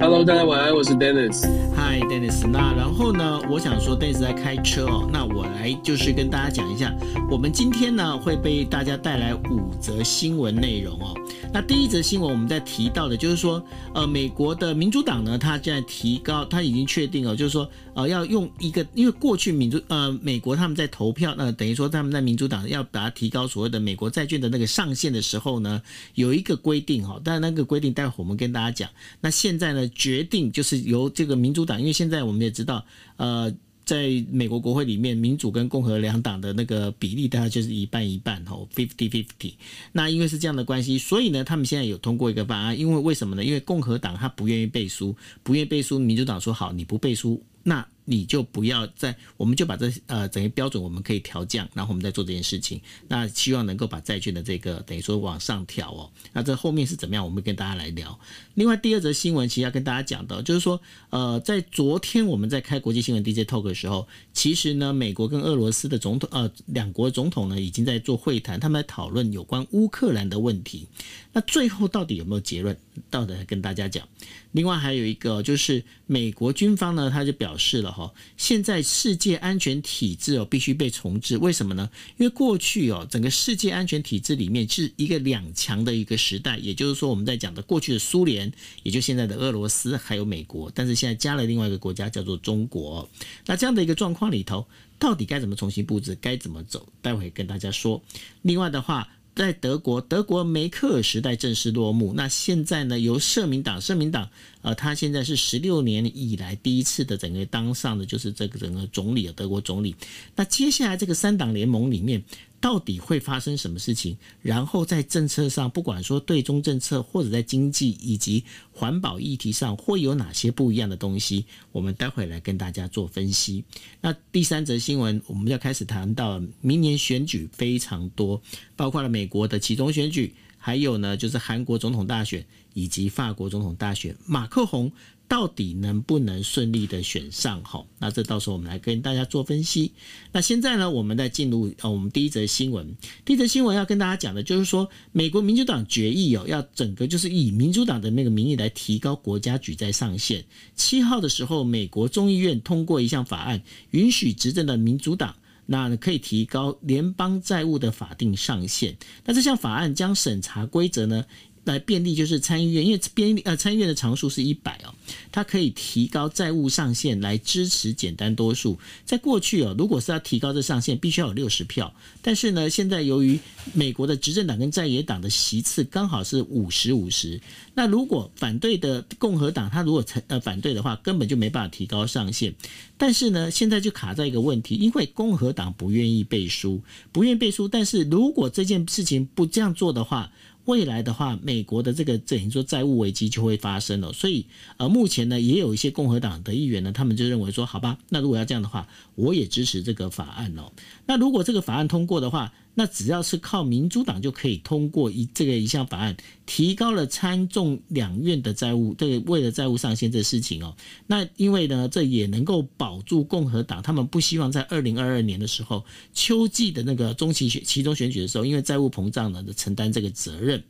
Hello，大家晚安，我是 Dennis。Hi，Dennis。那然后呢，我想说，Dennis 在开车哦，那我来就是跟大家讲一下，我们今天呢会被大家带来五则新闻内容哦。那第一则新闻我们在提到的就是说，呃，美国的民主党呢，他现在提高，他已经确定了，就是说，呃，要用一个，因为过去民主，呃，美国他们在投票，那等于说他们在民主党要把它提高所谓的美国债券的那个上限的时候呢，有一个规定哈，但那个规定待会我们跟大家讲。那现在呢，决定就是由这个民主党，因为现在我们也知道，呃。在美国国会里面，民主跟共和两党的那个比例大概就是一半一半哦，fifty fifty。那因为是这样的关系，所以呢，他们现在有通过一个法案。因为为什么呢？因为共和党他不愿意背书，不愿意背书，民主党说好，你不背书，那。你就不要再，我们就把这呃整个标准我们可以调降，然后我们再做这件事情。那希望能够把债券的这个等于说往上调哦。那这后面是怎么样？我们跟大家来聊。另外第二则新闻，其实要跟大家讲的，就是说呃，在昨天我们在开国际新闻 DJ Talk 的时候，其实呢，美国跟俄罗斯的总统呃两国总统呢已经在做会谈，他们在讨论有关乌克兰的问题。那最后到底有没有结论？到底跟大家讲。另外还有一个就是美国军方呢，他就表示了。哈，现在世界安全体制哦必须被重置，为什么呢？因为过去哦整个世界安全体制里面是一个两强的一个时代，也就是说我们在讲的过去的苏联，也就现在的俄罗斯还有美国，但是现在加了另外一个国家叫做中国。那这样的一个状况里头，到底该怎么重新布置，该怎么走？待会跟大家说。另外的话。在德国，德国梅克尔时代正式落幕。那现在呢，由社民党，社民党，呃，他现在是十六年以来第一次的整个当上的就是这个整个总理的，德国总理。那接下来这个三党联盟里面。到底会发生什么事情？然后在政策上，不管说对中政策，或者在经济以及环保议题上，会有哪些不一样的东西？我们待会来跟大家做分析。那第三则新闻，我们要开始谈到明年选举非常多，包括了美国的其中选举，还有呢就是韩国总统大选以及法国总统大选，马克宏。到底能不能顺利的选上？哈，那这到时候我们来跟大家做分析。那现在呢，我们再进入呃，我们第一则新闻。第一则新闻要跟大家讲的就是说，美国民主党决议哦，要整个就是以民主党的那个名义来提高国家举债上限。七号的时候，美国众议院通过一项法案，允许执政的民主党那可以提高联邦债务的法定上限。那这项法案将审查规则呢，来便利就是参议院，因为边呃参议院的常数是一百哦，它可以提高债务上限来支持简单多数。在过去哦，如果是要提高这上限，必须要有六十票。但是呢，现在由于美国的执政党跟在野党的席次刚好是五十五十，那如果反对的共和党他如果成呃反对的话，根本就没办法提高上限。但是呢，现在就卡在一个问题，因为共和党不愿意背书，不愿意背书。但是如果这件事情不这样做的话，未来的话，美国的这个等于说债务危机就会发生了，所以呃，目前呢，也有一些共和党的议员呢，他们就认为说，好吧，那如果要这样的话，我也支持这个法案哦。那如果这个法案通过的话，那只要是靠民主党就可以通过一这个一项法案，提高了参众两院的债务，这个为了债务上限这事情哦。那因为呢，这也能够保住共和党，他们不希望在二零二二年的时候，秋季的那个中期选其中选举的时候，因为债务膨胀呢，承担这个责任。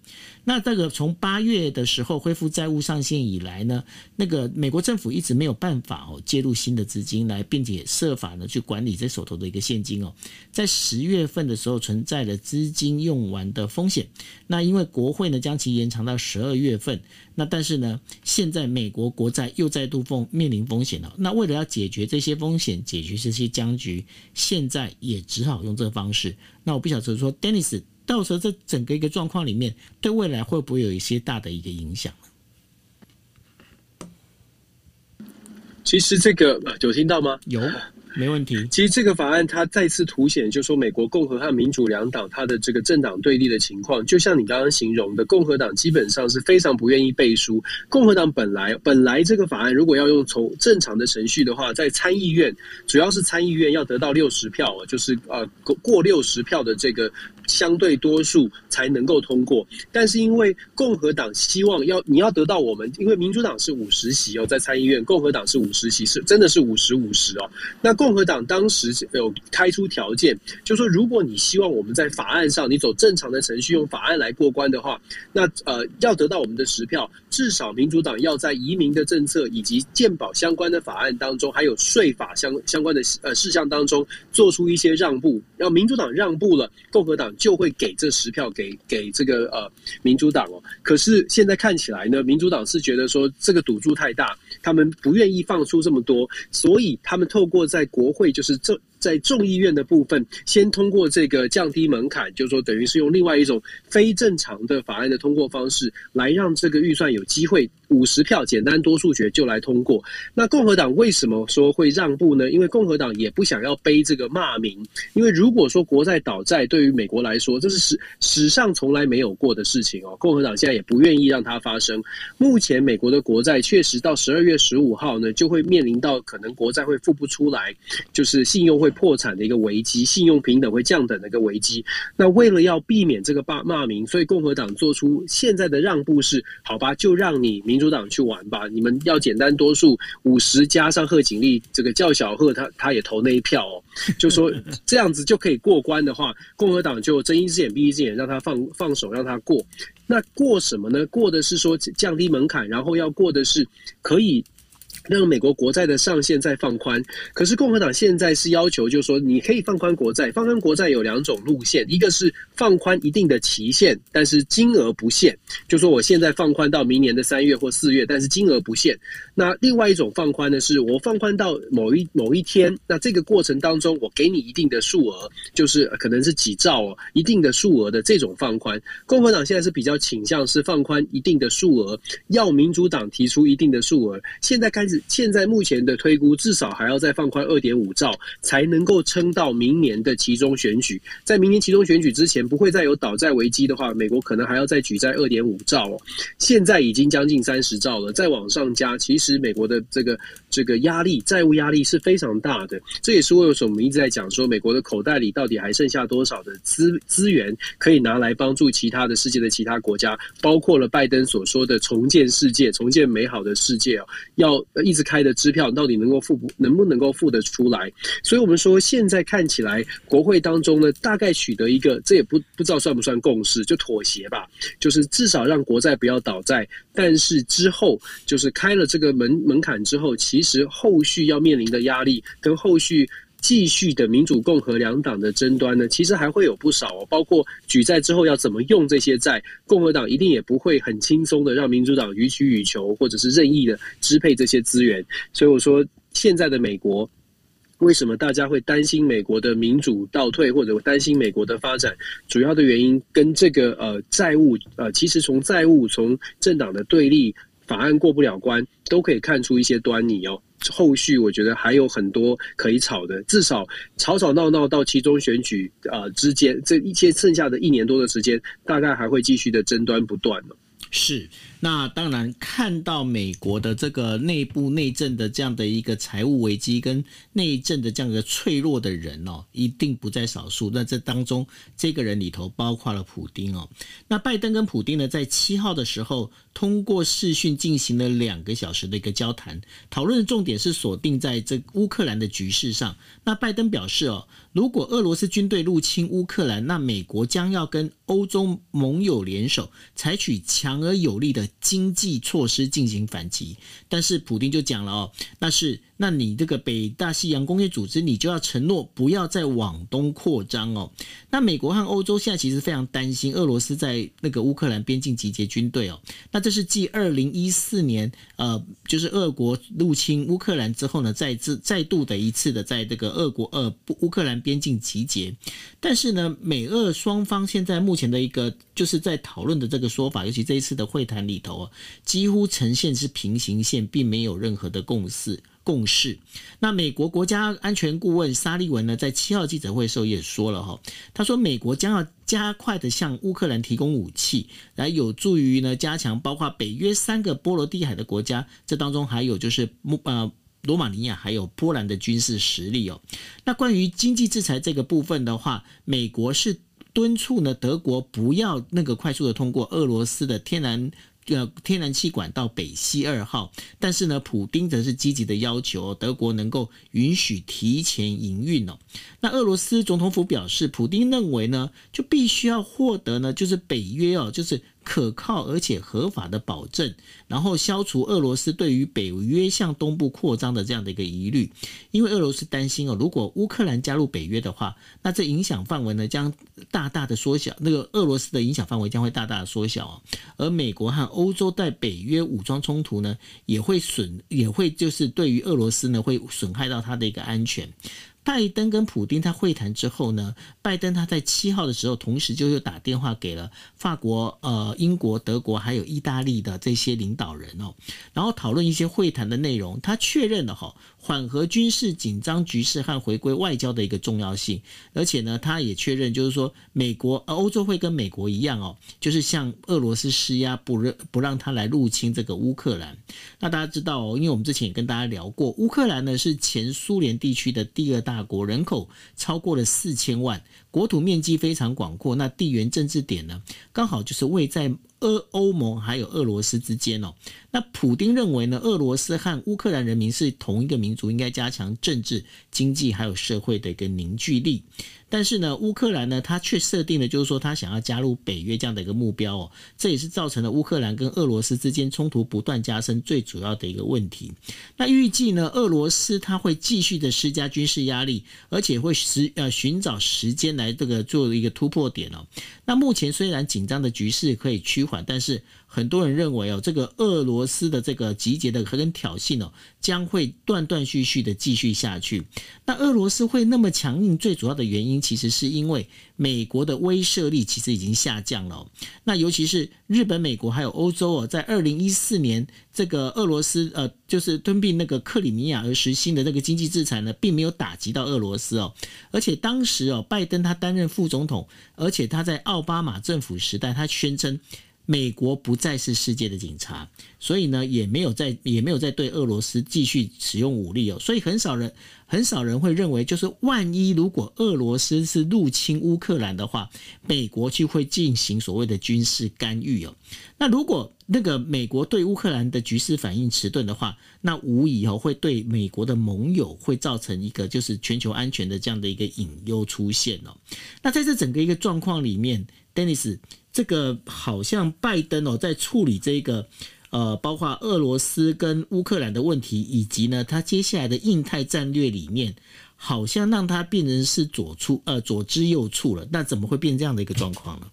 那这个从八月的时候恢复债务上限以来呢，那个美国政府一直没有办法哦介入新的资金来，并且设法呢去管理这手头的一个现金哦。在十月份的时候存在了资金用完的风险，那因为国会呢将其延长到十二月份，那但是呢现在美国国债又再度风面临风险了。那为了要解决这些风险，解决这些僵局，现在也只好用这个方式。那我不晓得说，Dennis。到时候这整个一个状况里面，对未来会不会有一些大的一个影响？其实这个有听到吗？有。没问题。其实这个法案它再次凸显，就是说美国共和和民主两党它的这个政党对立的情况，就像你刚刚形容的，共和党基本上是非常不愿意背书。共和党本来本来这个法案如果要用从正常的程序的话，在参议院主要是参议院要得到六十票，就是呃过过六十票的这个相对多数才能够通过。但是因为共和党希望要你要得到我们，因为民主党是五十席哦，在参议院，共和党是五十席，是真的是五十五十哦。那共和党当时有开出条件，就说如果你希望我们在法案上你走正常的程序，用法案来过关的话，那呃要得到我们的十票，至少民主党要在移民的政策以及健保相关的法案当中，还有税法相相关的呃事项当中做出一些让步。要民主党让步了，共和党就会给这十票给给这个呃民主党哦。可是现在看起来呢，民主党是觉得说这个赌注太大，他们不愿意放出这么多，所以他们透过在国会就是这。在众议院的部分，先通过这个降低门槛，就是说等于是用另外一种非正常的法案的通过方式，来让这个预算有机会五十票简单多数决就来通过。那共和党为什么说会让步呢？因为共和党也不想要背这个骂名，因为如果说国债倒债对于美国来说，这是史史上从来没有过的事情哦。共和党现在也不愿意让它发生。目前美国的国债确实到十二月十五号呢，就会面临到可能国债会付不出来，就是信用会。破产的一个危机，信用平等会降等的一个危机。那为了要避免这个骂骂名，所以共和党做出现在的让步是：好吧，就让你民主党去玩吧。你们要简单多数五十加上贺锦丽这个叫小贺，他他也投那一票哦，就说 这样子就可以过关的话，共和党就睁一只眼闭一只眼，让他放放手让他过。那过什么呢？过的是说降低门槛，然后要过的是可以。让美国国债的上限再放宽，可是共和党现在是要求，就是说你可以放宽国债，放宽国债有两种路线，一个是放宽一定的期限，但是金额不限，就说我现在放宽到明年的三月或四月，但是金额不限。那另外一种放宽呢，是我放宽到某一某一天，那这个过程当中我给你一定的数额，就是可能是几兆哦，一定的数额的这种放宽。共和党现在是比较倾向是放宽一定的数额，要民主党提出一定的数额，现在开始。现在目前的推估，至少还要再放宽二点五兆，才能够撑到明年的期中选举。在明年期中选举之前，不会再有倒债危机的话，美国可能还要再举债二点五兆哦。现在已经将近三十兆了，再往上加，其实美国的这个这个压力，债务压力是非常大的。这也是为什么我们一直在讲说，美国的口袋里到底还剩下多少的资资源可以拿来帮助其他的世界的其他国家，包括了拜登所说的重建世界、重建美好的世界哦，要。一直开的支票到底能够付不能不能够付得出来？所以我们说现在看起来国会当中呢，大概取得一个这也不不知道算不算共识，就妥协吧，就是至少让国债不要倒债。但是之后就是开了这个门门槛之后，其实后续要面临的压力跟后续。继续的民主共和两党的争端呢，其实还会有不少哦，包括举债之后要怎么用这些债，共和党一定也不会很轻松的让民主党予取予求，或者是任意的支配这些资源。所以我说，现在的美国为什么大家会担心美国的民主倒退，或者担心美国的发展，主要的原因跟这个呃债务呃，其实从债务从政党的对立法案过不了关，都可以看出一些端倪哦。后续我觉得还有很多可以吵的，至少吵吵闹闹到其中选举啊、之间，这一切剩下的一年多的时间，大概还会继续的争端不断呢。是。那当然，看到美国的这个内部内政的这样的一个财务危机跟内政的这样一个脆弱的人哦，一定不在少数。那这当中，这个人里头包括了普丁哦。那拜登跟普丁呢，在七号的时候通过视讯进行了两个小时的一个交谈，讨论的重点是锁定在这乌克兰的局势上。那拜登表示哦，如果俄罗斯军队入侵乌克兰，那美国将要跟欧洲盟友联手，采取强而有力的。经济措施进行反击，但是普丁就讲了哦，那是。那你这个北大西洋工业组织，你就要承诺不要再往东扩张哦。那美国和欧洲现在其实非常担心俄罗斯在那个乌克兰边境集结军队哦。那这是继二零一四年呃，就是俄国入侵乌克兰之后呢，再次再度的一次的在这个俄国呃乌克兰边境集结。但是呢，美俄双方现在目前的一个就是在讨论的这个说法，尤其这一次的会谈里头，几乎呈现是平行线，并没有任何的共识。共识。那美国国家安全顾问沙利文呢，在七号记者会的时候也说了哈，他说美国将要加快的向乌克兰提供武器，来有助于呢加强包括北约三个波罗的海的国家，这当中还有就是呃罗马尼亚还有波兰的军事实力哦。那关于经济制裁这个部分的话，美国是。敦促呢德国不要那个快速的通过俄罗斯的天然。呃，天然气管道北溪二号，但是呢，普丁则是积极的要求德国能够允许提前营运哦。那俄罗斯总统府表示，普丁认为呢，就必须要获得呢，就是北约哦，就是。可靠而且合法的保证，然后消除俄罗斯对于北约向东部扩张的这样的一个疑虑。因为俄罗斯担心哦，如果乌克兰加入北约的话，那这影响范围呢将大大的缩小，那个俄罗斯的影响范围将会大大的缩小哦。而美国和欧洲在北约武装冲突呢，也会损，也会就是对于俄罗斯呢会损害到它的一个安全。拜登跟普丁他会谈之后呢，拜登他在七号的时候，同时就又打电话给了法国、呃、英国、德国还有意大利的这些领导人哦，然后讨论一些会谈的内容。他确认了哈，缓和军事紧张局势和回归外交的一个重要性，而且呢，他也确认就是说，美国、呃、欧洲会跟美国一样哦，就是向俄罗斯施压，不让不让他来入侵这个乌克兰。那大家知道哦，因为我们之前也跟大家聊过，乌克兰呢是前苏联地区的第二大。大国人口超过了四千万，国土面积非常广阔，那地缘政治点呢，刚好就是位在俄欧盟还有俄罗斯之间哦。那普丁认为呢，俄罗斯和乌克兰人民是同一个民族，应该加强政治、经济还有社会的一个凝聚力。但是呢，乌克兰呢，他却设定了就是说他想要加入北约这样的一个目标哦，这也是造成了乌克兰跟俄罗斯之间冲突不断加深最主要的一个问题。那预计呢，俄罗斯他会继续的施加军事压力，而且会时呃寻找时间来这个做一个突破点哦。那目前虽然紧张的局势可以趋缓，但是。很多人认为哦，这个俄罗斯的这个集结的和跟挑衅哦，将会断断续续的继续下去。那俄罗斯会那么强硬，最主要的原因其实是因为美国的威慑力其实已经下降了。那尤其是日本、美国还有欧洲哦，在二零一四年这个俄罗斯呃，就是吞并那个克里米亚而实行的那个经济制裁呢，并没有打击到俄罗斯哦。而且当时哦，拜登他担任副总统，而且他在奥巴马政府时代，他宣称。美国不再是世界的警察，所以呢，也没有在也没有在对俄罗斯继续使用武力哦。所以很少人很少人会认为，就是万一如果俄罗斯是入侵乌克兰的话，美国就会进行所谓的军事干预哦。那如果那个美国对乌克兰的局势反应迟钝的话，那无疑哦会对美国的盟友会造成一个就是全球安全的这样的一个隐忧出现哦。那在这整个一个状况里面，Denis。这个好像拜登哦，在处理这个呃，包括俄罗斯跟乌克兰的问题，以及呢，他接下来的印太战略里面，好像让他变成是左出呃左支右绌了。那怎么会变这样的一个状况呢？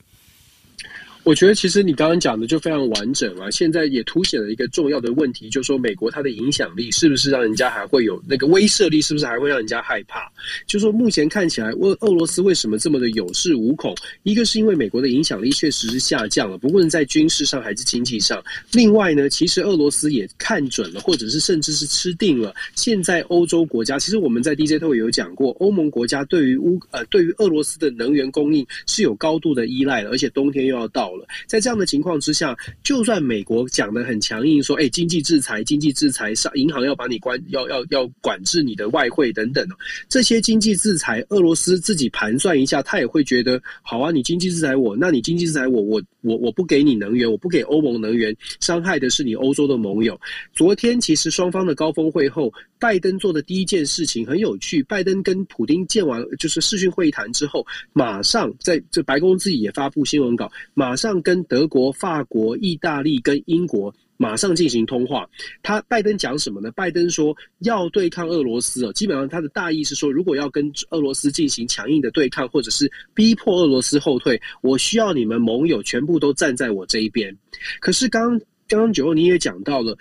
我觉得其实你刚刚讲的就非常完整啊，现在也凸显了一个重要的问题，就是说美国它的影响力是不是让人家还会有那个威慑力，是不是还会让人家害怕？就说目前看起来，俄俄罗斯为什么这么的有恃无恐？一个是因为美国的影响力确实是下降了，不论在军事上还是经济上。另外呢，其实俄罗斯也看准了，或者是甚至是吃定了，现在欧洲国家，其实我们在 DJ 特有讲过，欧盟国家对于乌呃对于俄罗斯的能源供应是有高度的依赖的，而且冬天又要到。在这样的情况之下，就算美国讲的很强硬，说，哎，经济制裁，经济制裁，上银行要把你关，要要要管制你的外汇等等，这些经济制裁，俄罗斯自己盘算一下，他也会觉得，好啊，你经济制裁我，那你经济制裁我，我我我不给你能源，我不给欧盟能源，伤害的是你欧洲的盟友。昨天其实双方的高峰会后，拜登做的第一件事情很有趣，拜登跟普京见完就是视讯会谈之后，马上在这白宫自己也发布新闻稿，马上。跟德国、法国、意大利跟英国马上进行通话。他拜登讲什么呢？拜登说要对抗俄罗斯哦，基本上他的大意是说，如果要跟俄罗斯进行强硬的对抗，或者是逼迫俄罗斯后退，我需要你们盟友全部都站在我这一边。可是刚刚刚九欧你也讲到了。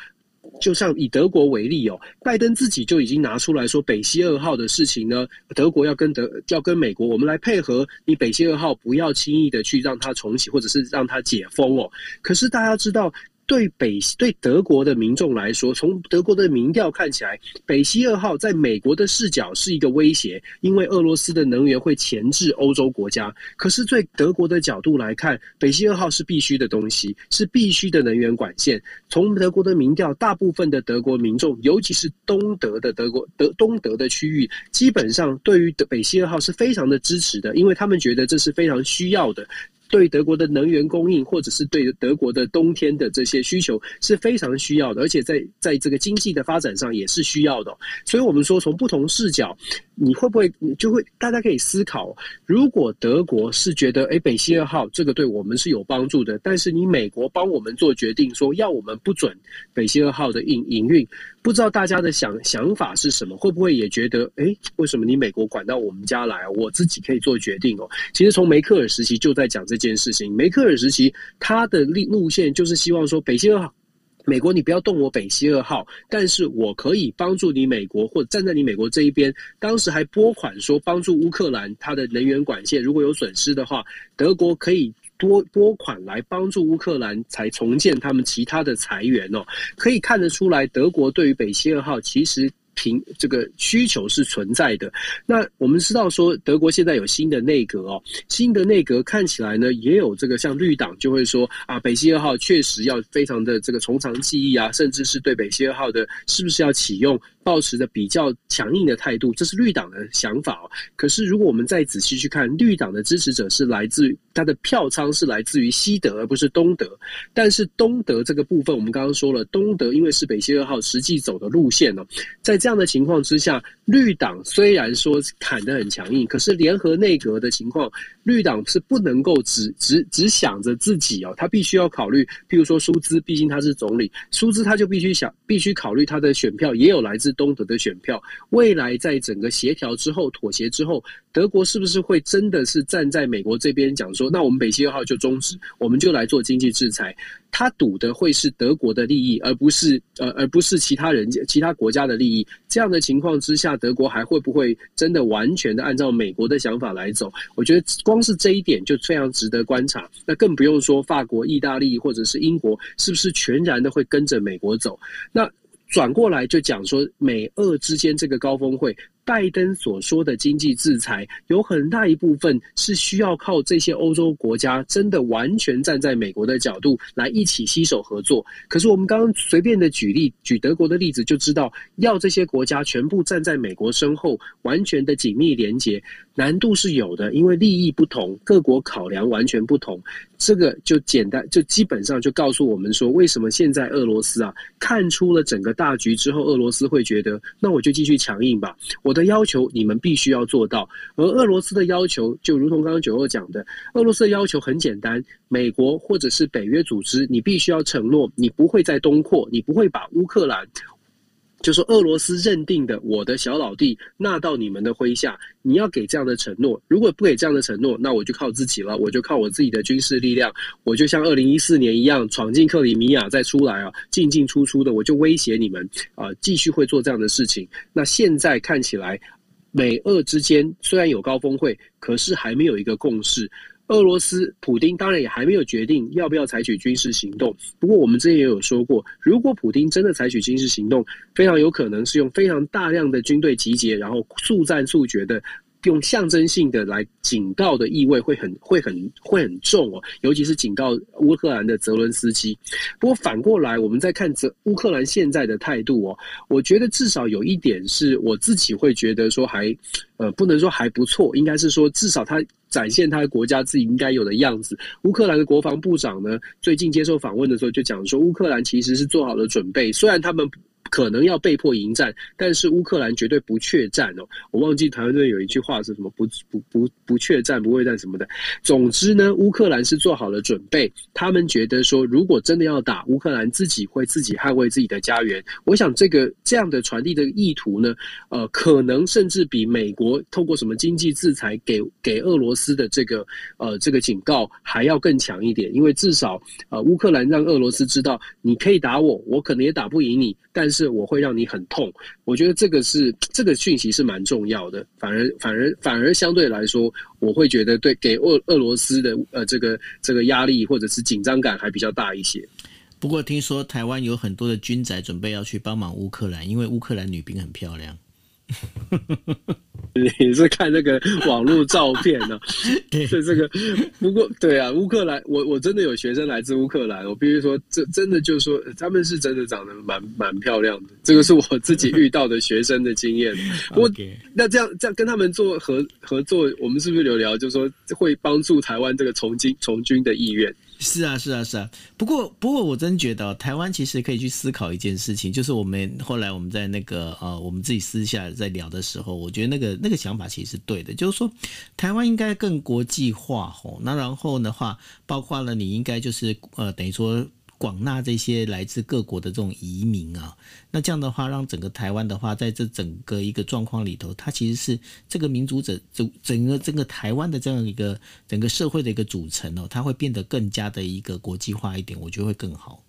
就像以德国为例哦，拜登自己就已经拿出来说，北溪二号的事情呢，德国要跟德要跟美国，我们来配合你北溪二号，不要轻易的去让它重启，或者是让它解封哦。可是大家知道。对北对德国的民众来说，从德国的民调看起来，北溪二号在美国的视角是一个威胁，因为俄罗斯的能源会钳制欧洲国家。可是，对德国的角度来看，北溪二号是必须的东西，是必须的能源管线。从德国的民调，大部分的德国民众，尤其是东德的德国德东德的区域，基本上对于北溪二号是非常的支持的，因为他们觉得这是非常需要的。对德国的能源供应，或者是对德国的冬天的这些需求是非常需要的，而且在在这个经济的发展上也是需要的。所以，我们说从不同视角，你会不会你就会大家可以思考，如果德国是觉得，哎，北溪二号这个对我们是有帮助的，但是你美国帮我们做决定，说要我们不准北溪二号的营营运。不知道大家的想想法是什么？会不会也觉得，哎，为什么你美国管到我们家来？我自己可以做决定哦。其实从梅克尔时期就在讲这件事情。梅克尔时期他的路路线就是希望说，北溪二号，美国你不要动我北溪二号，但是我可以帮助你美国，或者站在你美国这一边。当时还拨款说帮助乌克兰，它的能源管线如果有损失的话，德国可以。多拨款来帮助乌克兰，才重建他们其他的财源哦，可以看得出来，德国对于北溪二号其实平这个需求是存在的。那我们知道说，德国现在有新的内阁哦，新的内阁看起来呢，也有这个像绿党就会说啊，北溪二号确实要非常的这个从长计议啊，甚至是对北溪二号的是不是要启用。抱持着比较强硬的态度，这是绿党的想法哦。可是，如果我们再仔细去看，绿党的支持者是来自于他的票仓是来自于西德，而不是东德。但是东德这个部分，我们刚刚说了，东德因为是北溪二号实际走的路线哦，在这样的情况之下，绿党虽然说砍得很强硬，可是联合内阁的情况，绿党是不能够只只只想着自己哦，他必须要考虑，譬如说舒兹，毕竟他是总理，舒兹他就必须想，必须考虑他的选票也有来自。东德的选票，未来在整个协调之后、妥协之后，德国是不是会真的是站在美国这边讲说，那我们北溪二号就终止，我们就来做经济制裁？他赌的会是德国的利益，而不是呃，而不是其他人、其他国家的利益。这样的情况之下，德国还会不会真的完全的按照美国的想法来走？我觉得光是这一点就非常值得观察。那更不用说法国、意大利或者是英国，是不是全然的会跟着美国走？那。转过来就讲说，美俄之间这个高峰会。拜登所说的经济制裁，有很大一部分是需要靠这些欧洲国家真的完全站在美国的角度来一起携手合作。可是我们刚刚随便的举例，举德国的例子就知道，要这些国家全部站在美国身后，完全的紧密连结，难度是有的，因为利益不同，各国考量完全不同。这个就简单，就基本上就告诉我们说，为什么现在俄罗斯啊看出了整个大局之后，俄罗斯会觉得，那我就继续强硬吧，我的。要求你们必须要做到，而俄罗斯的要求就如同刚刚九二讲的，俄罗斯的要求很简单，美国或者是北约组织，你必须要承诺，你不会再东扩，你不会把乌克兰，就是俄罗斯认定的我的小老弟纳到你们的麾下，你要给这样的承诺。如果不给这样的承诺，那我就靠自己了，我就靠我自己的军事力量，我就像二零一四年一样闯进克里米亚再出来啊，进进出出的，我就威胁你们啊，继续会做这样的事情。那现在看起来，美俄之间虽然有高峰会，可是还没有一个共识。俄罗斯普丁当然也还没有决定要不要采取军事行动。不过我们之前也有说过，如果普丁真的采取军事行动，非常有可能是用非常大量的军队集结，然后速战速决的。用象征性的来警告的意味会很会很会很重哦，尤其是警告乌克兰的泽伦斯基。不过反过来，我们再看泽乌克兰现在的态度哦，我觉得至少有一点是我自己会觉得说还呃不能说还不错，应该是说至少他展现他的国家自己应该有的样子。乌克兰的国防部长呢，最近接受访问的时候就讲说，乌克兰其实是做好了准备，虽然他们。可能要被迫迎战，但是乌克兰绝对不怯战哦。我忘记台湾队有一句话是什么，不不不不怯战不畏战什么的。总之呢，乌克兰是做好了准备，他们觉得说，如果真的要打，乌克兰自己会自己捍卫自己的家园。我想这个这样的传递的意图呢，呃，可能甚至比美国透过什么经济制裁给给俄罗斯的这个呃这个警告还要更强一点，因为至少呃乌克兰让俄罗斯知道，你可以打我，我可能也打不赢你，但是。我会让你很痛，我觉得这个是这个讯息是蛮重要的，反而反而反而相对来说，我会觉得对给俄俄罗斯的呃这个这个压力或者是紧张感还比较大一些。不过听说台湾有很多的军宅准备要去帮忙乌克兰，因为乌克兰女兵很漂亮。你是看那个网络照片呢、啊？对，这个不过对啊，乌克兰，我我真的有学生来自乌克兰，我必须说，这真的就是说，他们是真的长得蛮蛮漂亮的。这个是我自己遇到的学生的经验。不过那这样这样跟他们做合合作，我们是不是有聊，就是说会帮助台湾这个从军从军的意愿？是啊，是啊，是啊。不过，不过，我真觉得台湾其实可以去思考一件事情，就是我们后来我们在那个呃，我们自己私下在聊的时候，我觉得那个那个想法其实是对的，就是说台湾应该更国际化吼。那然后的话，包括了你应该就是呃，等于说。广纳这些来自各国的这种移民啊，那这样的话，让整个台湾的话，在这整个一个状况里头，它其实是这个民族整整整个整个台湾的这样一个整个社会的一个组成哦，它会变得更加的一个国际化一点，我觉得会更好。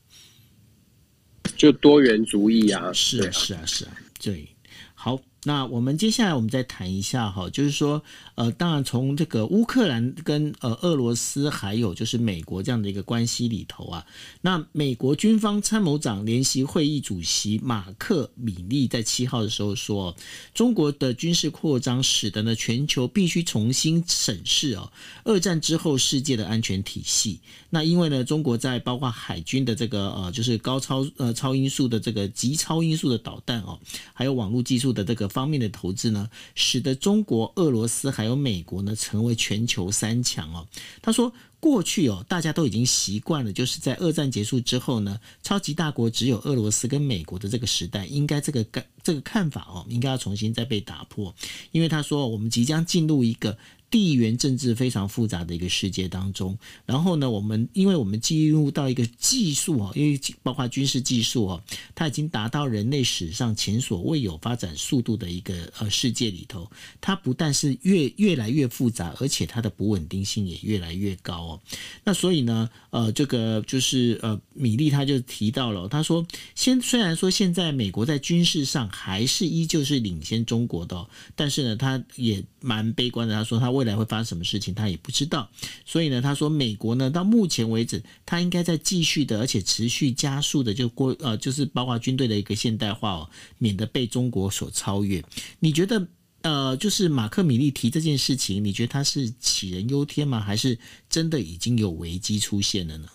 就多元主义啊，是啊，是啊，是啊，对，好。那我们接下来我们再谈一下哈，就是说，呃，当然从这个乌克兰跟呃俄罗斯还有就是美国这样的一个关系里头啊，那美国军方参谋长联席会议主席马克米利在七号的时候说，中国的军事扩张使得呢全球必须重新审视哦，二战之后世界的安全体系。那因为呢，中国在包括海军的这个呃，就是高超呃超音速的这个极超音速的导弹哦，还有网络技术的这个。方面的投资呢，使得中国、俄罗斯还有美国呢成为全球三强哦。他说，过去哦，大家都已经习惯了，就是在二战结束之后呢，超级大国只有俄罗斯跟美国的这个时代，应该这个看这个看法哦，应该要重新再被打破。因为他说，我们即将进入一个。地缘政治非常复杂的一个世界当中，然后呢，我们因为我们进入到一个技术啊，因为包括军事技术啊，它已经达到人类史上前所未有发展速度的一个呃世界里头，它不但是越越来越复杂，而且它的不稳定性也越来越高哦。那所以呢，呃，这个就是呃，米利他就提到了，他说，先虽然说现在美国在军事上还是依旧是领先中国的，但是呢，他也蛮悲观的，他说他为未来会发生什么事情，他也不知道。所以呢，他说美国呢，到目前为止，他应该在继续的，而且持续加速的，就过呃，就是包括军队的一个现代化哦，免得被中国所超越。你觉得呃，就是马克米利提这件事情，你觉得他是杞人忧天吗？还是真的已经有危机出现了呢？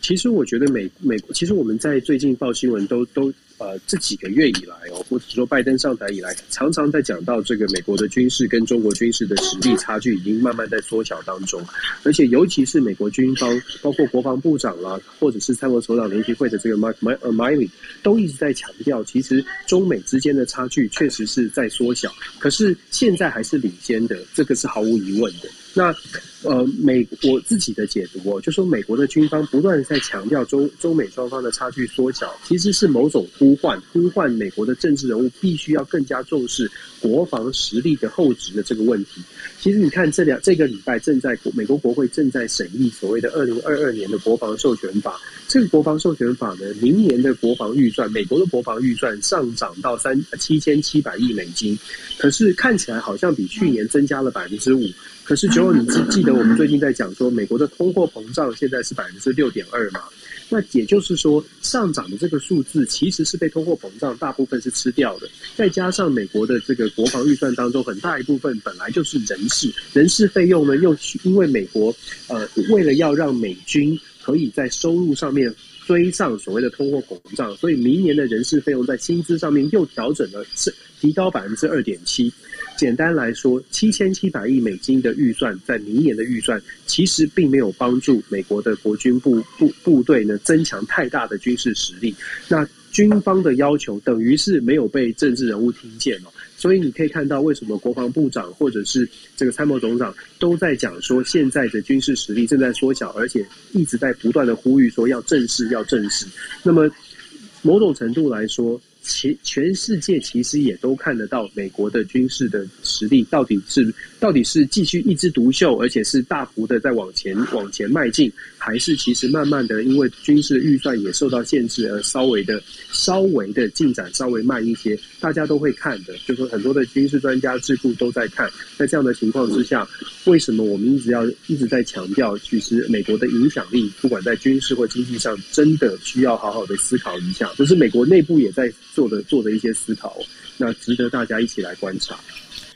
其实我觉得美美国，其实我们在最近报新闻都都。呃，这几个月以来哦，或者说拜登上台以来，常常在讲到这个美国的军事跟中国军事的实力差距已经慢慢在缩小当中，而且尤其是美国军方，包括国防部长啦，或者是参谋首长联席会的这个 Mark Milley 都一直在强调，其实中美之间的差距确实是在缩小，可是现在还是领先的，这个是毫无疑问的。那呃，美国自己的解读哦，就说美国的军方不断在强调中中美双方的差距缩小，其实是某种呼唤，呼唤美国的政治人物必须要更加重视国防实力的厚植的这个问题。其实你看这两这个礼拜正在美国国会正在审议所谓的二零二二年的国防授权法，这个国防授权法呢，明年的国防预算，美国的国防预算上涨到三七千七百亿美金，可是看起来好像比去年增加了百分之五。可是，只有你记记得我们最近在讲说，美国的通货膨胀现在是百分之六点二嘛？那也就是说，上涨的这个数字其实是被通货膨胀大部分是吃掉的。再加上美国的这个国防预算当中很大一部分本来就是人事，人事费用呢，又因为美国呃为了要让美军可以在收入上面追上所谓的通货膨胀，所以明年的人事费用在薪资上面又调整了，是提高百分之二点七。简单来说，七千七百亿美金的预算，在明年的预算，其实并没有帮助美国的国军部部部队呢增强太大的军事实力。那军方的要求等于是没有被政治人物听见了。所以你可以看到，为什么国防部长或者是这个参谋总长都在讲说，现在的军事实力正在缩小，而且一直在不断的呼吁说要正视，要正视。那么某种程度来说，其全世界其实也都看得到美国的军事的实力到底是到底是继续一枝独秀，而且是大幅的在往前往前迈进，还是其实慢慢的因为军事预算也受到限制而稍微的稍微的进展稍微慢一些，大家都会看的，就是很多的军事专家智库都在看。在这样的情况之下，为什么我们一直要一直在强调，其实美国的影响力，不管在军事或经济上，真的需要好好的思考一下，就是美国内部也在。做的做的一些思考，那值得大家一起来观察。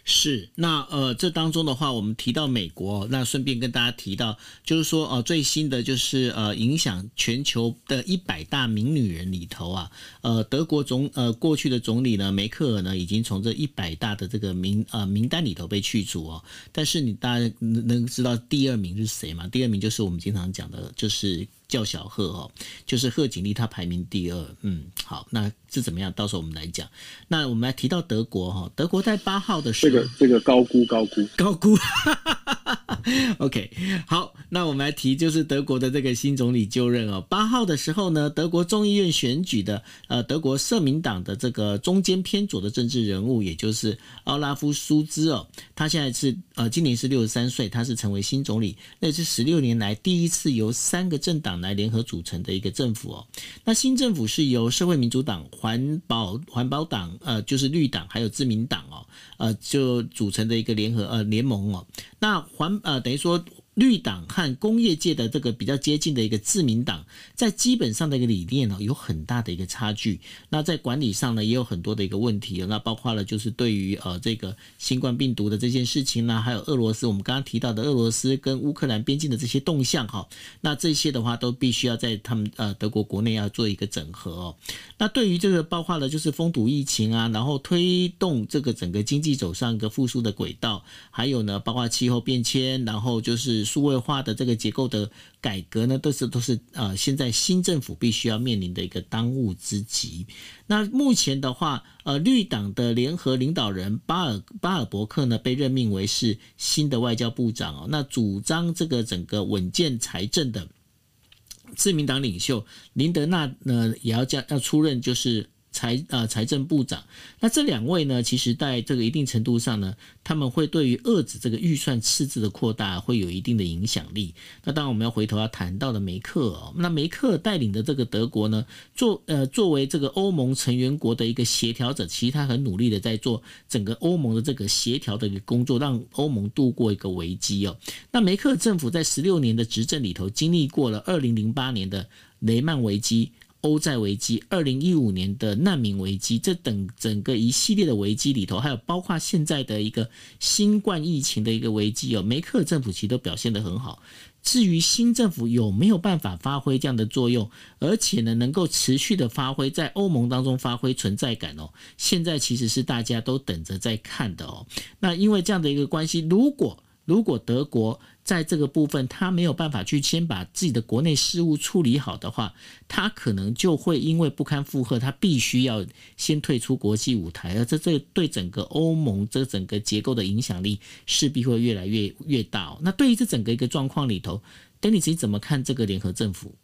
是，那呃，这当中的话，我们提到美国，那顺便跟大家提到，就是说，呃，最新的就是呃，影响全球的一百大名女人里头啊，呃，德国总呃过去的总理呢，梅克尔呢，已经从这一百大的这个名呃名单里头被去除哦。但是你大家能能知道第二名是谁吗？第二名就是我们经常讲的，就是。叫小贺哦，就是贺锦丽，她排名第二。嗯，好，那是怎么样？到时候我们来讲。那我们来提到德国哈，德国在八号的时候，这个这个高估高估高估。OK，好，那我们来提就是德国的这个新总理就任哦。八号的时候呢，德国众议院选举的呃，德国社民党的这个中间偏左的政治人物，也就是奥拉夫舒兹哦，他现在是呃今年是六十三岁，他是成为新总理，那是十六年来第一次由三个政党来联合组成的一个政府哦。那新政府是由社会民主党、环保环保党呃就是绿党还有自民党哦呃就组成的一个联合呃联盟哦。那环呃等于说。绿党和工业界的这个比较接近的一个自民党，在基本上的一个理念呢，有很大的一个差距。那在管理上呢，也有很多的一个问题。那包括了就是对于呃这个新冠病毒的这件事情呢，还有俄罗斯，我们刚刚提到的俄罗斯跟乌克兰边境的这些动向哈，那这些的话都必须要在他们呃德国国内要做一个整合哦。那对于这个包括了就是封堵疫情啊，然后推动这个整个经济走上一个复苏的轨道，还有呢包括气候变迁，然后就是。数位化的这个结构的改革呢，都是都是呃，现在新政府必须要面临的一个当务之急。那目前的话，呃，绿党的联合领导人巴尔巴尔伯克呢，被任命为是新的外交部长哦。那主张这个整个稳健财政的自民党领袖林德纳呢，也要将要出任就是。财呃财政部长，那这两位呢，其实在这个一定程度上呢，他们会对于遏制这个预算赤字的扩大会有一定的影响力。那当然我们要回头要谈到的梅克哦，那梅克带领的这个德国呢，作呃作为这个欧盟成员国的一个协调者，其实他很努力的在做整个欧盟的这个协调的一个工作，让欧盟度过一个危机哦。那梅克政府在十六年的执政里头，经历过了二零零八年的雷曼危机。欧债危机、二零一五年的难民危机，这等整个一系列的危机里头，还有包括现在的一个新冠疫情的一个危机哦，梅克政府其实都表现得很好。至于新政府有没有办法发挥这样的作用，而且呢，能够持续的发挥在欧盟当中发挥存在感哦，现在其实是大家都等着在看的哦。那因为这样的一个关系，如果如果德国在这个部分他没有办法去先把自己的国内事务处理好的话，他可能就会因为不堪负荷，他必须要先退出国际舞台，而这这对整个欧盟这整个结构的影响力势必会越来越越大。那对于这整个一个状况里头，Dennis 怎么看这个联合政府？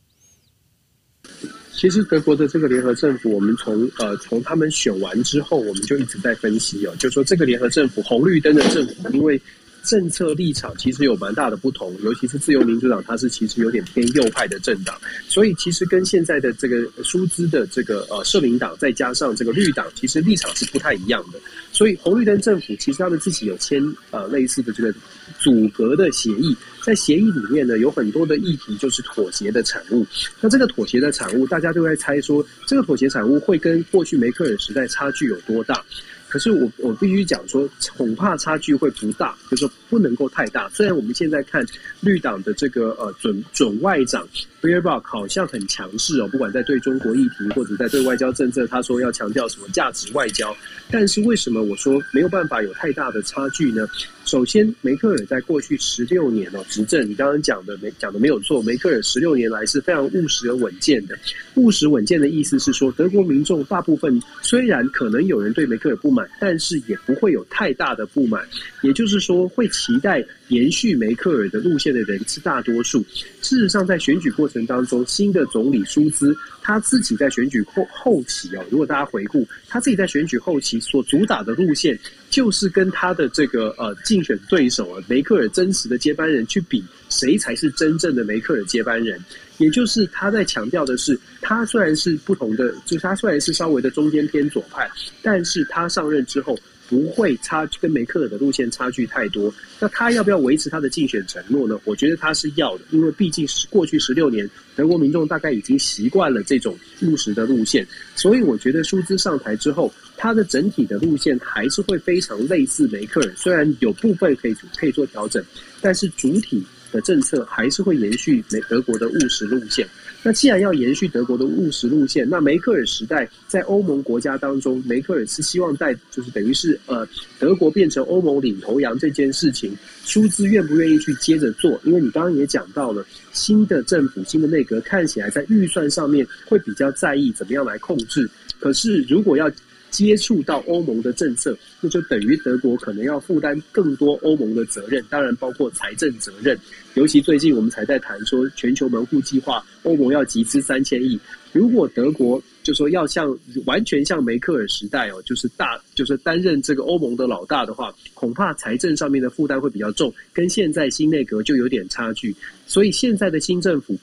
其实德国的这个联合政府，我们从呃从他们选完之后，我们就一直在分析哦，就说这个联合政府红绿灯的政府，因为。政策立场其实有蛮大的不同，尤其是自由民主党，它是其实有点偏右派的政党，所以其实跟现在的这个苏兹的这个呃社民党，再加上这个绿党，其实立场是不太一样的。所以红绿灯政府其实他们自己有签呃类似的这个组阁的协议，在协议里面呢，有很多的议题就是妥协的产物。那这个妥协的产物，大家都在猜说，这个妥协产物会跟过去梅克尔时代差距有多大？可是我我必须讲说，恐怕差距会不大，就是说不能够太大。虽然我们现在看绿党的这个呃准准外长 Baerbock 好像很强势哦，不管在对中国议题或者在对外交政策，他说要强调什么价值外交。但是为什么我说没有办法有太大的差距呢？首先，梅克尔在过去十六年哦执政，你刚刚讲的没讲的没有错，梅克尔十六年来是非常务实而稳健的。务实稳健的意思是说，德国民众大部分虽然可能有人对梅克尔不满。但是也不会有太大的不满，也就是说会期待延续梅克尔的路线的人是大多数。事实上，在选举过程当中，新的总理舒兹他自己在选举后后期哦，如果大家回顾他自己在选举后期所主打的路线，就是跟他的这个呃竞选对手啊梅克尔真实的接班人去比，谁才是真正的梅克尔接班人。也就是他在强调的是，他虽然是不同的，就是他虽然是稍微的中间偏左派，但是他上任之后。不会差跟梅克尔的路线差距太多，那他要不要维持他的竞选承诺呢？我觉得他是要的，因为毕竟是过去十六年，德国民众大概已经习惯了这种务实的路线，所以我觉得舒兹上台之后，他的整体的路线还是会非常类似梅克尔，虽然有部分可以可以做调整，但是主体的政策还是会延续美德国的务实路线。那既然要延续德国的务实路线，那梅克尔时代在欧盟国家当中，梅克尔是希望带，就是等于是呃，德国变成欧盟领头羊这件事情，出资愿不愿意去接着做？因为你刚刚也讲到了，新的政府、新的内阁看起来在预算上面会比较在意怎么样来控制，可是如果要接触到欧盟的政策，那就等于德国可能要负担更多欧盟的责任，当然包括财政责任。尤其最近我们才在谈说全球门户计划，欧盟要集资三千亿。如果德国就说要像完全像梅克尔时代哦，就是大就是担任这个欧盟的老大的话，恐怕财政上面的负担会比较重，跟现在新内阁就有点差距。所以现在的新政府。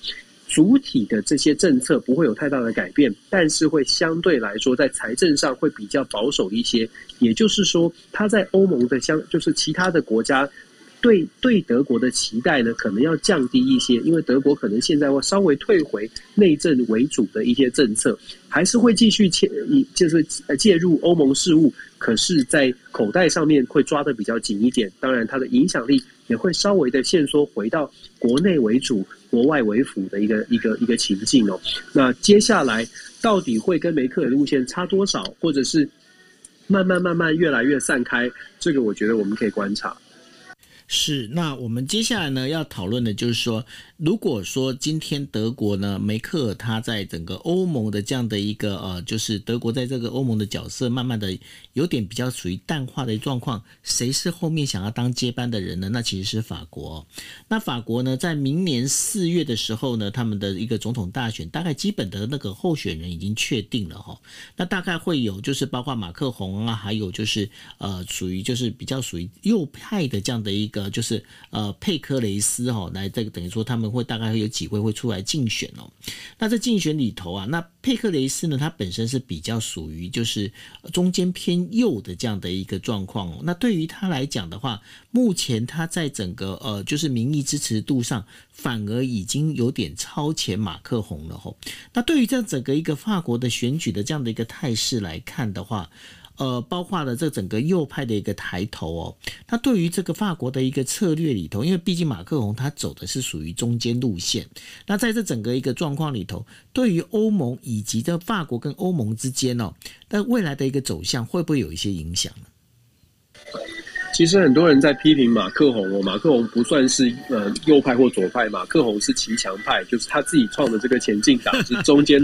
主体的这些政策不会有太大的改变，但是会相对来说在财政上会比较保守一些。也就是说，它在欧盟的相就是其他的国家对对德国的期待呢，可能要降低一些，因为德国可能现在会稍微退回内政为主的一些政策，还是会继续切以就是介入欧盟事务，可是，在口袋上面会抓得比较紧一点。当然，它的影响力也会稍微的限缩，回到国内为主。国外为辅的一个一个一个情境哦，那接下来到底会跟梅克尔路线差多少，或者是慢慢慢慢越来越散开？这个我觉得我们可以观察。是，那我们接下来呢要讨论的就是说，如果说今天德国呢，梅克尔他在整个欧盟的这样的一个呃，就是德国在这个欧盟的角色，慢慢的有点比较属于淡化的状况，谁是后面想要当接班的人呢？那其实是法国。那法国呢，在明年四月的时候呢，他们的一个总统大选，大概基本的那个候选人已经确定了哈。那大概会有就是包括马克宏啊，还有就是呃，属于就是比较属于右派的这样的一个。就是呃，佩科雷斯哈，来这个等于说他们会大概会有几位会出来竞选哦。那在竞选里头啊，那佩克雷斯呢，他本身是比较属于就是中间偏右的这样的一个状况哦。那对于他来讲的话，目前他在整个呃，就是民意支持度上，反而已经有点超前马克宏了吼。那对于这整个一个法国的选举的这样的一个态势来看的话，呃，包括了这整个右派的一个抬头哦，那对于这个法国的一个策略里头，因为毕竟马克龙他走的是属于中间路线，那在这整个一个状况里头，对于欧盟以及这法国跟欧盟之间哦，那未来的一个走向会不会有一些影响呢？其实很多人在批评马克宏哦，马克宏不算是呃右派或左派，马克宏是骑墙派，就是他自己创的这个前进党 是中间，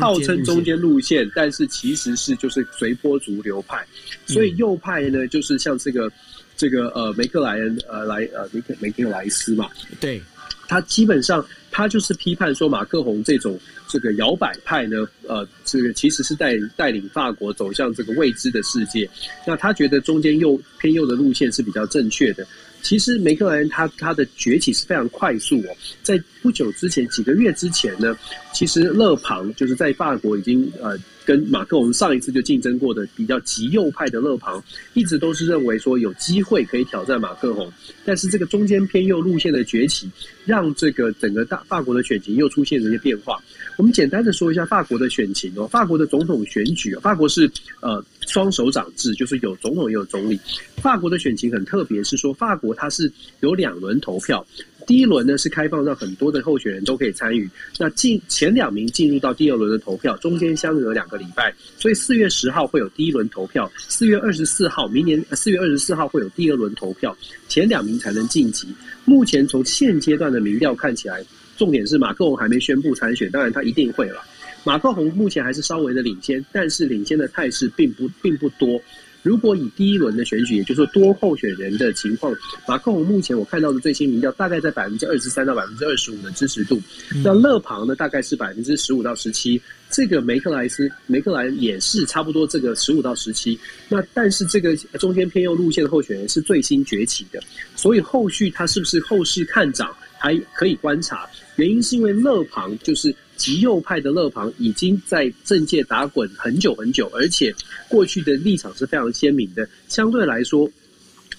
号称中间路线，但是其实是就是随波逐流派，所以右派呢就是像这个这个呃梅克莱恩呃莱呃梅克梅克莱斯嘛，对，他基本上他就是批判说马克宏这种。这个摇摆派呢，呃，这个其实是带带领法国走向这个未知的世界。那他觉得中间右偏右的路线是比较正确的。其实梅克莱恩他他的崛起是非常快速哦，在不久之前几个月之前呢，其实勒庞就是在法国已经呃。跟马克宏上一次就竞争过的比较极右派的勒庞，一直都是认为说有机会可以挑战马克龙，但是这个中间偏右路线的崛起，让这个整个大法国的选情又出现了一些变化。我们简单的说一下法国的选情哦，法国的总统选举，法国是呃双手掌制，就是有总统也有总理。法国的选情很特别，是说法国它是有两轮投票。第一轮呢是开放让很多的候选人都可以参与，那进前两名进入到第二轮的投票，中间相隔两个礼拜，所以四月十号会有第一轮投票，四月二十四号明年四月二十四号会有第二轮投票，前两名才能晋级。目前从现阶段的民调看起来，重点是马克龙还没宣布参选，当然他一定会了。马克宏目前还是稍微的领先，但是领先的态势并不并不多。如果以第一轮的选举，也就是说多候选人的情况，马克龙目前我看到的最新民调大概在百分之二十三到百分之二十五的支持度，嗯、那勒庞呢大概是百分之十五到十七，这个梅克莱斯梅克莱也是差不多这个十五到十七，那但是这个中间偏右路线的候选人是最新崛起的，所以后续他是不是后市看涨还可以观察，原因是因为勒庞就是。极右派的勒庞已经在政界打滚很久很久，而且过去的立场是非常鲜明的。相对来说，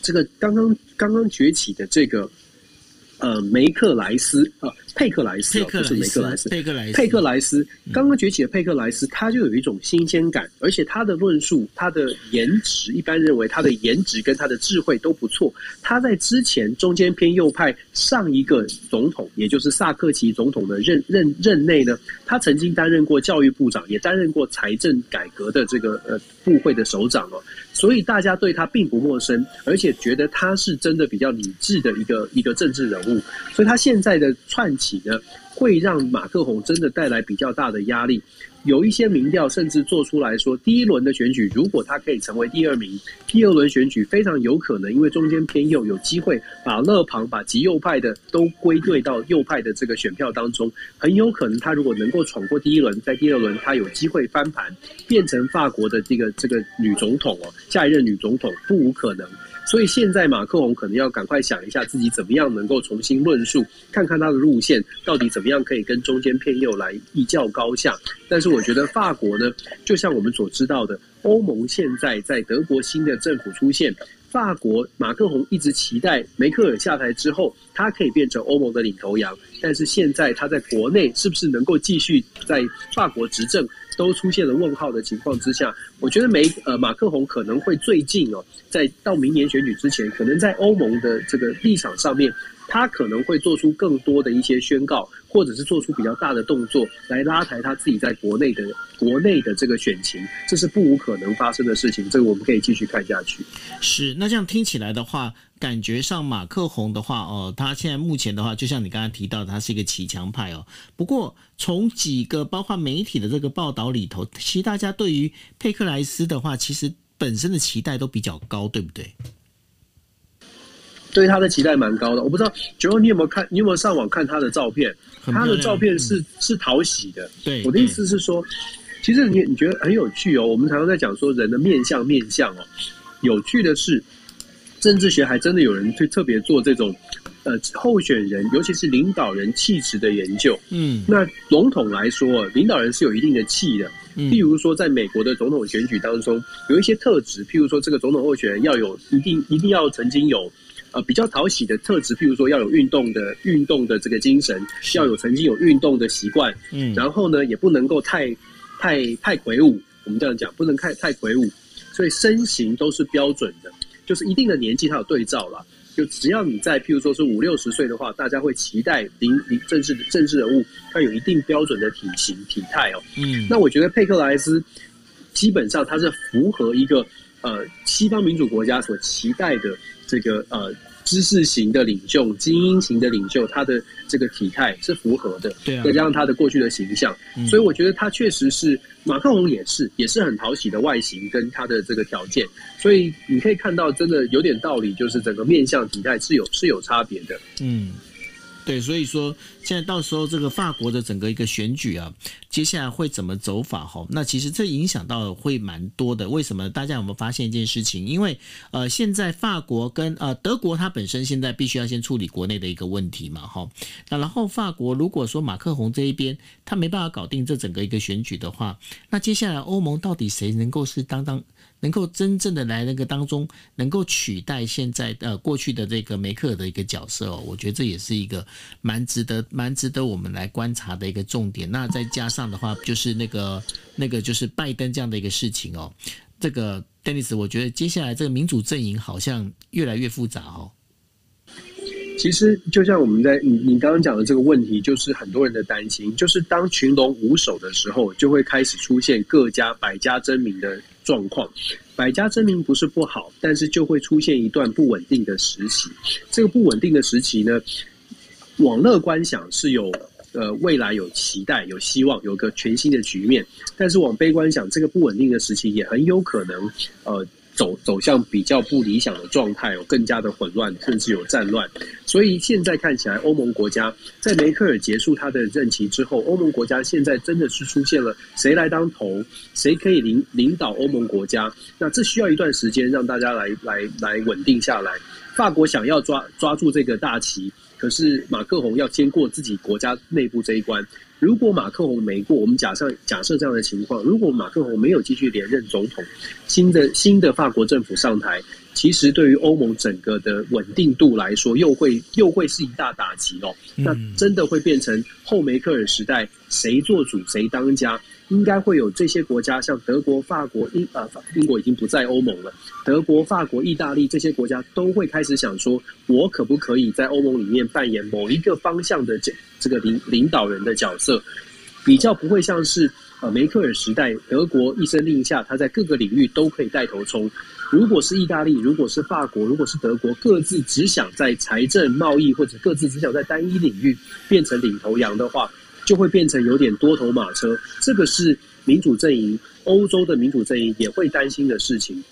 这个刚刚刚刚崛起的这个。呃，梅克莱斯啊，佩克莱斯，不是梅克莱斯，佩克莱斯，佩克莱斯，刚刚崛起的佩克莱斯，他就有一种新鲜感，而且他的论述，他的颜值，一般认为他的颜值跟他的智慧都不错。他在之前中间偏右派上一个总统，也就是萨克奇总统的任任任内呢，他曾经担任过教育部长，也担任过财政改革的这个呃部会的首长哦。所以大家对他并不陌生，而且觉得他是真的比较理智的一个一个政治人物。所以他现在的串起呢，会让马克宏真的带来比较大的压力。有一些民调甚至做出来说，第一轮的选举如果他可以成为第二名，第二轮选举非常有可能，因为中间偏右有机会把勒庞、把极右派的都归队到右派的这个选票当中，很有可能他如果能够闯过第一轮，在第二轮他有机会翻盘，变成法国的这个这个女总统哦，下一任女总统不无可能。所以现在马克宏可能要赶快想一下自己怎么样能够重新论述，看看他的路线到底怎么样可以跟中间偏右来一较高下。但是我觉得法国呢，就像我们所知道的，欧盟现在在德国新的政府出现，法国马克宏一直期待梅克尔下台之后，他可以变成欧盟的领头羊。但是现在他在国内是不是能够继续在法国执政？都出现了问号的情况之下，我觉得梅呃马克宏可能会最近哦，在到明年选举之前，可能在欧盟的这个立场上面，他可能会做出更多的一些宣告，或者是做出比较大的动作来拉抬他自己在国内的国内的这个选情，这是不无可能发生的事情。这个我们可以继续看下去。是，那这样听起来的话。感觉上马克宏的话哦，他现在目前的话，就像你刚才提到，他是一个骑墙派哦。不过从几个包括媒体的这个报道里头，其实大家对于佩克莱斯的话，其实本身的期待都比较高，对不对？对他的期待蛮高的。我不知道九欧，你有没有看？你有没有上网看他的照片？他的照片是、嗯、是讨喜的。对，我的意思是说，其实你你觉得很有趣哦。我们常常在讲说人的面相面相哦，有趣的是。政治学还真的有人去特别做这种，呃，候选人，尤其是领导人气质的研究。嗯，那笼统来说，领导人是有一定的气的。嗯，譬如说，在美国的总统选举当中，有一些特质，譬如说，这个总统候选人要有一定一定要曾经有，呃，比较讨喜的特质，譬如说要有运动的运动的这个精神，要有曾经有运动的习惯。嗯，然后呢，也不能够太太太魁梧，我们这样讲，不能太太魁梧，所以身形都是标准的。就是一定的年纪，它有对照了。就只要你在，譬如说是五六十岁的话，大家会期待领领政治政治人物，他有一定标准的体型体态哦。嗯，那我觉得佩克莱斯基本上他是符合一个呃西方民主国家所期待的这个呃。知识型的领袖、精英型的领袖，他的这个体态是符合的，对啊，再加上他的过去的形象，嗯、所以我觉得他确实是马克龙也是也是很讨喜的外形跟他的这个条件，所以你可以看到真的有点道理，就是整个面相体态是有是有差别的，嗯。对，所以说现在到时候这个法国的整个一个选举啊，接下来会怎么走法哈？那其实这影响到会蛮多的。为什么？大家有没有发现一件事情？因为呃，现在法国跟呃德国，它本身现在必须要先处理国内的一个问题嘛，哈。那然后法国如果说马克宏这一边他没办法搞定这整个一个选举的话，那接下来欧盟到底谁能够是当当？能够真正的来那个当中，能够取代现在呃过去的这个梅克尔的一个角色哦，我觉得这也是一个蛮值得蛮值得我们来观察的一个重点。那再加上的话，就是那个那个就是拜登这样的一个事情哦，这个丹尼斯我觉得接下来这个民主阵营好像越来越复杂哦。其实就像我们在你你刚刚讲的这个问题，就是很多人的担心，就是当群龙无首的时候，就会开始出现各家百家争鸣的。状况，百家争鸣不是不好，但是就会出现一段不稳定的时期。这个不稳定的时期呢，往乐观想是有呃未来有期待、有希望、有个全新的局面；但是往悲观想，这个不稳定的时期也很有可能呃走走向比较不理想的状态，有更加的混乱，甚至有战乱。所以现在看起来，欧盟国家在梅克尔结束他的任期之后，欧盟国家现在真的是出现了谁来当头，谁可以领领导欧盟国家？那这需要一段时间让大家来来来稳定下来。法国想要抓抓住这个大旗，可是马克宏要先过自己国家内部这一关。如果马克宏没过，我们假设假设这样的情况，如果马克宏没有继续连任总统，新的新的法国政府上台，其实对于欧盟整个的稳定度来说，又会又会是一大打击哦。那真的会变成后梅克尔时代，谁做主谁当家？应该会有这些国家，像德国、法国、英啊，英国已经不在欧盟了。德国、法国、意大利这些国家都会开始想说，我可不可以在欧盟里面扮演某一个方向的这这个领领导人的角色？比较不会像是呃梅克尔时代，德国一声令下，他在各个领域都可以带头冲。如果是意大利，如果是法国，如果是德国，各自只想在财政、贸易或者各自只想在单一领域变成领头羊的话。就会变成有点多头马车，这个是民主阵营、欧洲的民主阵营也会担心的事情。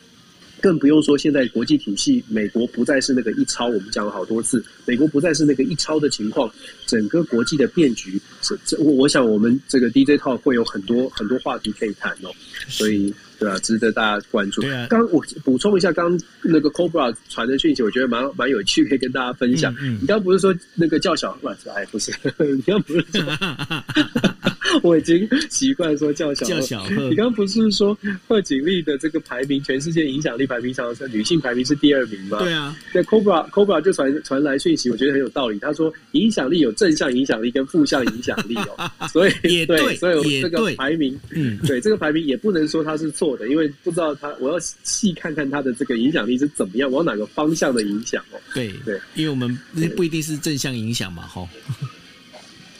更不用说现在国际体系，美国不再是那个一超，我们讲了好多次，美国不再是那个一超的情况，整个国际的变局，这这，我我想我们这个 DJ Talk 会有很多很多话题可以谈哦，所以。对啊，值得大家关注。对啊，刚我补充一下，刚那个 Cobra 传的讯息，我觉得蛮蛮有趣，可以跟大家分享。嗯嗯、你刚不是说那个叫小，不是，哎，不是，你刚不是说。我已经习惯说叫小叫小贺。你刚刚不是说贺锦丽的这个排名，全世界影响力排名上是女性排名是第二名吗？对啊。那 Cobra Cobra 就传传来讯息，我觉得很有道理。他说影响力有正向影响力跟负向影响力哦，所以也对，对，所以这个排名，嗯，对这个排名也不能说它是错的，因为不知道他，我要细看看他的这个影响力是怎么样，往哪个方向的影响哦。对对，因为我们不一定是正向影响嘛，哈。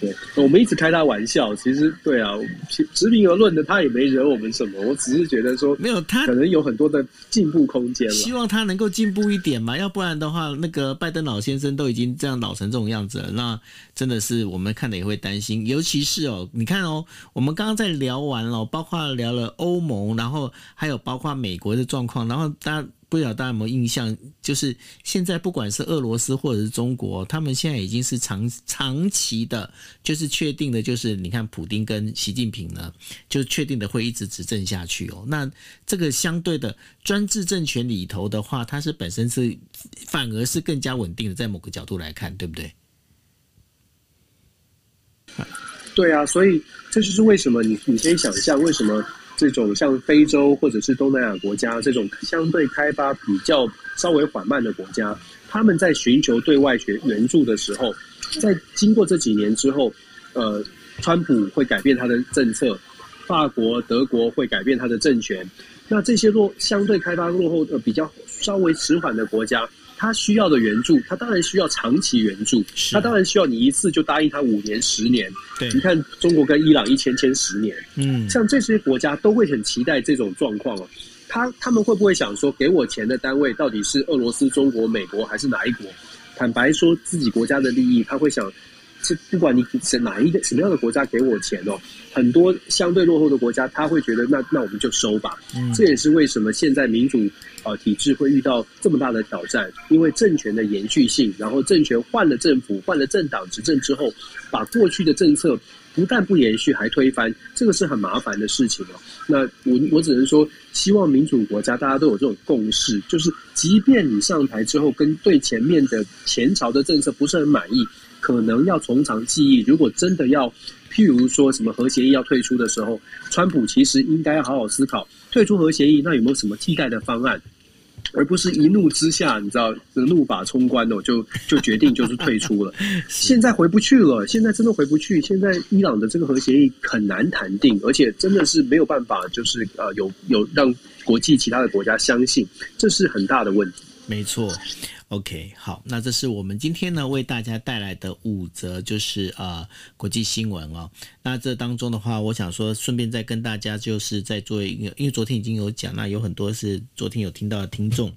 对，我们一直开他玩笑，其实对啊，持平而论的，他也没惹我们什么。我只是觉得说，没有他可能有很多的进步空间了。希望他能够进步一点嘛，要不然的话，那个拜登老先生都已经这样老成这种样子了，那真的是我们看的也会担心。尤其是哦，你看哦，我们刚刚在聊完了，包括聊了欧盟，然后还有包括美国的状况，然后大家。不知道大家有没有印象，就是现在不管是俄罗斯或者是中国，他们现在已经是长长期的，就是确定的，就是你看普丁跟习近平呢，就确定的会一直执政下去哦。那这个相对的专制政权里头的话，它是本身是反而是更加稳定的，在某个角度来看，对不对？对啊，所以这就是为什么你你可以想象为什么。这种像非洲或者是东南亚国家这种相对开发比较稍微缓慢的国家，他们在寻求对外援援助的时候，在经过这几年之后，呃，川普会改变他的政策，法国、德国会改变他的政权，那这些落相对开发落后的比较稍微迟缓的国家。他需要的援助，他当然需要长期援助，他当然需要你一次就答应他五年、十年。对，你看中国跟伊朗一签签十年，嗯，像这些国家都会很期待这种状况哦。他他们会不会想说，给我钱的单位到底是俄罗斯、中国、美国还是哪一国？坦白说自己国家的利益，他会想。是不管你是哪一个什么样的国家给我钱哦，很多相对落后的国家他会觉得那那我们就收吧。嗯，这也是为什么现在民主呃体制会遇到这么大的挑战，因为政权的延续性，然后政权换了政府换了政党执政之后，把过去的政策不但不延续还推翻，这个是很麻烦的事情哦。那我我只能说，希望民主国家大家都有这种共识，就是即便你上台之后跟对前面的前朝的政策不是很满意。可能要从长计议。如果真的要，譬如说什么核协议要退出的时候，川普其实应该要好好思考退出核协议，那有没有什么替代的方案，而不是一怒之下，你知道，怒发冲冠哦，就就决定就是退出了。现在回不去了，现在真的回不去。现在伊朗的这个核协议很难谈定，而且真的是没有办法，就是呃，有有让国际其他的国家相信，这是很大的问题。没错。OK，好，那这是我们今天呢为大家带来的五则，就是呃国际新闻哦。那这当中的话，我想说，顺便再跟大家就是再做一个，因为昨天已经有讲，那有很多是昨天有听到的听众。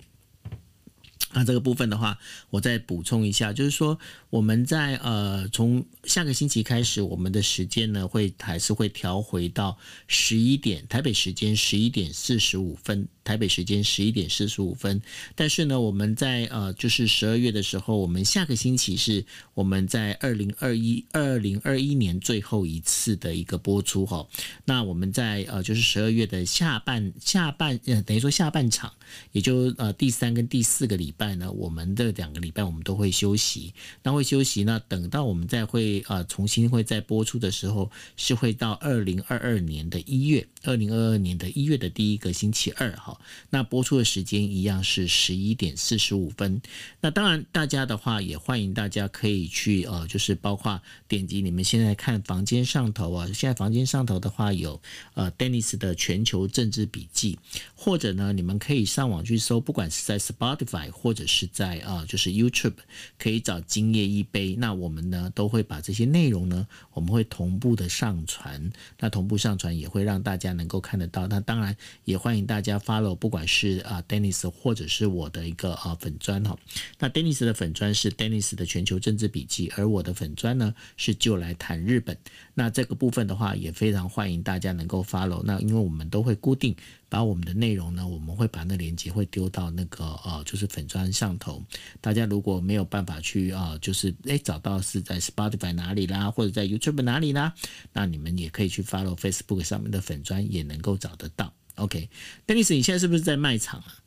那这个部分的话，我再补充一下，就是说我们在呃从下个星期开始，我们的时间呢会还是会调回到十一点，台北时间十一点四十五分。台北时间十一点四十五分，但是呢，我们在呃，就是十二月的时候，我们下个星期是我们在二零二一二零二一年最后一次的一个播出哈。那我们在呃，就是十二月的下半下半呃，等于说下半场，也就呃第三跟第四个礼拜在呢，我们这两个礼拜我们都会休息。那会休息呢，等到我们再会啊重新会再播出的时候，是会到二零二二年的一月，二零二二年的一月的第一个星期二哈。那播出的时间一样是十一点四十五分。那当然，大家的话也欢迎大家可以去呃，就是包括点击你们现在看房间上头啊，现在房间上头的话有呃，Dennis 的全球政治笔记，或者呢，你们可以上网去搜，不管是在 Spotify 或者是在啊、就是 YouTube，可以找今夜一杯。那我们呢都会把这些内容呢，我们会同步的上传。那同步上传也会让大家能够看得到。那当然也欢迎大家 follow。不管是啊，Dennis 或者是我的一个啊粉砖哈，那 Dennis 的粉砖是 Dennis 的全球政治笔记，而我的粉砖呢是就来谈日本。那这个部分的话，也非常欢迎大家能够 follow。那因为我们都会固定把我们的内容呢，我们会把那链接会丢到那个呃，就是粉砖上头。大家如果没有办法去啊，就是诶找到是在 Spotify 哪里啦，或者在 YouTube 哪里啦，那你们也可以去 follow Facebook 上面的粉砖，也能够找得到。OK，Dennis，你现在是不是在卖场啊？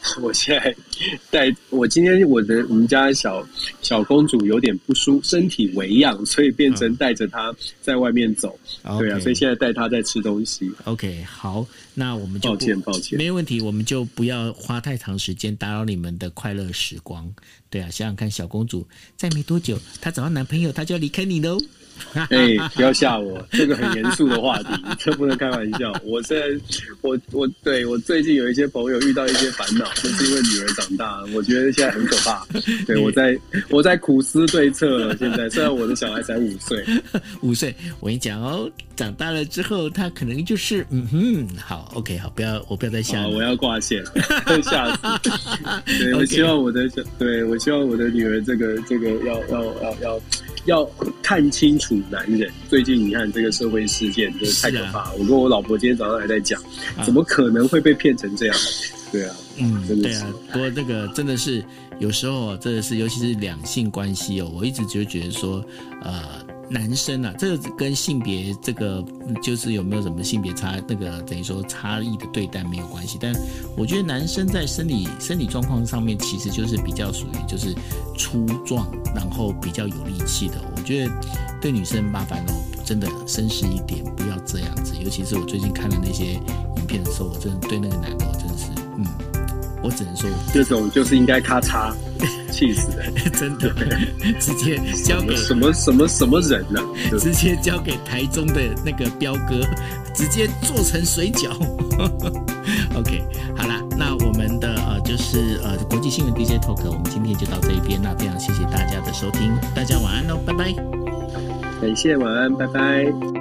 我现在带我今天我的我们家小小公主有点不舒，身体微恙，所以变成带着她在外面走。Oh. 对啊，okay. 所以现在带她在吃东西。OK，好，那我们就抱歉抱歉，没问题，我们就不要花太长时间打扰你们的快乐时光。对啊，想想看，小公主再没多久，她找到男朋友，她就要离开你喽。哎、欸，不要吓我，这个很严肃的话题，这不能开玩笑。我现在，我我对我最近有一些朋友遇到一些烦恼，就是因为女儿长大，我觉得现在很可怕。对，我在我在苦思对策了。现在虽然我的小孩才五岁，五岁，我跟你讲哦，长大了之后他可能就是嗯哼，好，OK，好，不要我不要再吓，我要挂线，吓死。对，我希望我的小，对我希望我的女儿这个这个要要要要要看清楚。男人，最近你看这个社会事件真的太可怕了。啊、我跟我老婆今天早上还在讲，怎么可能会被骗成这样？对啊，嗯，对啊。不过这个真的是有时候，真的是尤其是两性关系哦，我一直就觉得说，呃。男生啊，这个跟性别这个就是有没有什么性别差那个等于说差异的对待没有关系，但我觉得男生在生理生理状况上面其实就是比较属于就是粗壮，然后比较有力气的。我觉得对女生麻烦哦，真的绅士一点，不要这样子。尤其是我最近看了那些影片的时候，我真的对那个男的真的是，我只能说这种就是应该咔嚓。气死了，真的，直接交给什么什么什么人呢、啊？直接交给台中的那个彪哥，直接做成水饺。OK，好啦，那我们的呃就是呃国际新闻 DJ Talk，我们今天就到这一边。那非常谢谢大家的收听，大家晚安喽，拜拜。感谢晚安，拜拜。